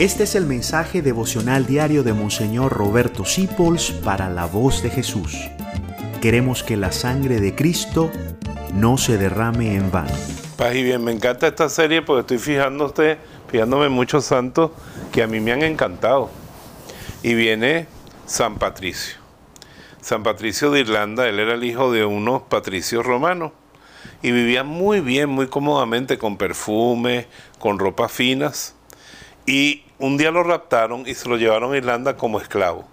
Este es el mensaje devocional diario de Monseñor Roberto Sipols para la voz de Jesús. Queremos que la sangre de Cristo no se derrame en vano. Paz y bien, me encanta esta serie porque estoy fijándote, fijándome en muchos santos que a mí me han encantado. Y viene San Patricio. San Patricio de Irlanda, él era el hijo de unos patricios romanos y vivía muy bien, muy cómodamente con perfume, con ropas finas. Y un día lo raptaron y se lo llevaron a Irlanda como esclavo.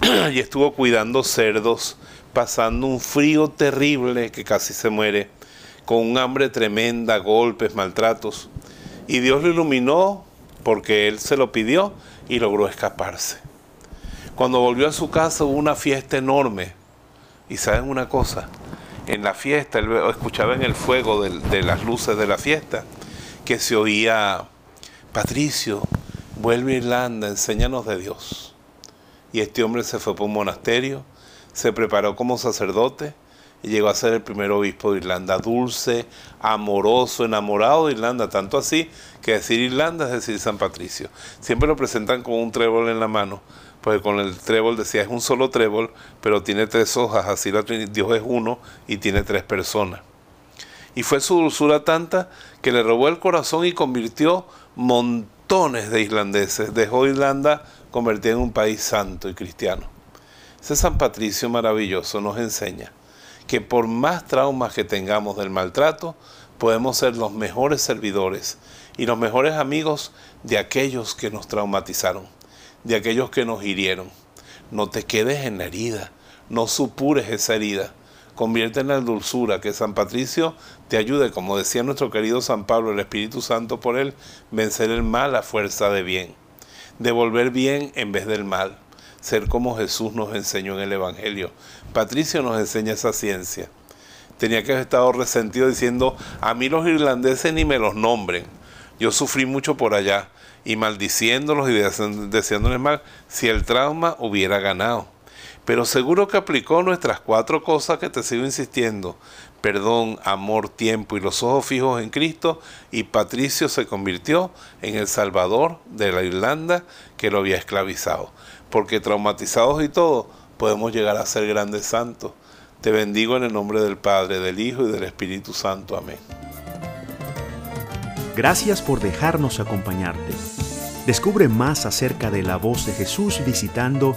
y estuvo cuidando cerdos, pasando un frío terrible que casi se muere, con un hambre tremenda, golpes, maltratos. Y Dios lo iluminó porque él se lo pidió y logró escaparse. Cuando volvió a su casa hubo una fiesta enorme. Y saben una cosa, en la fiesta, él escuchaba en el fuego de, de las luces de la fiesta que se oía, Patricio, vuelve a Irlanda, enséñanos de Dios. Y este hombre se fue por un monasterio, se preparó como sacerdote y llegó a ser el primer obispo de Irlanda, dulce, amoroso, enamorado de Irlanda, tanto así que decir Irlanda es decir San Patricio. Siempre lo presentan con un trébol en la mano, porque con el trébol decía es un solo trébol, pero tiene tres hojas, así la Dios es uno y tiene tres personas. Y fue su dulzura tanta que le robó el corazón y convirtió montones de islandeses. Dejó Irlanda convertida en un país santo y cristiano. Ese San Patricio maravilloso nos enseña que por más traumas que tengamos del maltrato, podemos ser los mejores servidores y los mejores amigos de aquellos que nos traumatizaron, de aquellos que nos hirieron. No te quedes en la herida, no supures esa herida, conviértela en dulzura, que San Patricio te ayude, como decía nuestro querido San Pablo, el Espíritu Santo por él, vencer el mal a fuerza de bien, devolver bien en vez del mal, ser como Jesús nos enseñó en el Evangelio. Patricio nos enseña esa ciencia. Tenía que haber estado resentido diciendo, a mí los irlandeses ni me los nombren. Yo sufrí mucho por allá y maldiciéndolos y deseándoles mal si el trauma hubiera ganado pero seguro que aplicó nuestras cuatro cosas que te sigo insistiendo. Perdón, amor, tiempo y los ojos fijos en Cristo, y Patricio se convirtió en el Salvador de la Irlanda que lo había esclavizado. Porque traumatizados y todo, podemos llegar a ser grandes santos. Te bendigo en el nombre del Padre, del Hijo y del Espíritu Santo. Amén. Gracias por dejarnos acompañarte. Descubre más acerca de la voz de Jesús visitando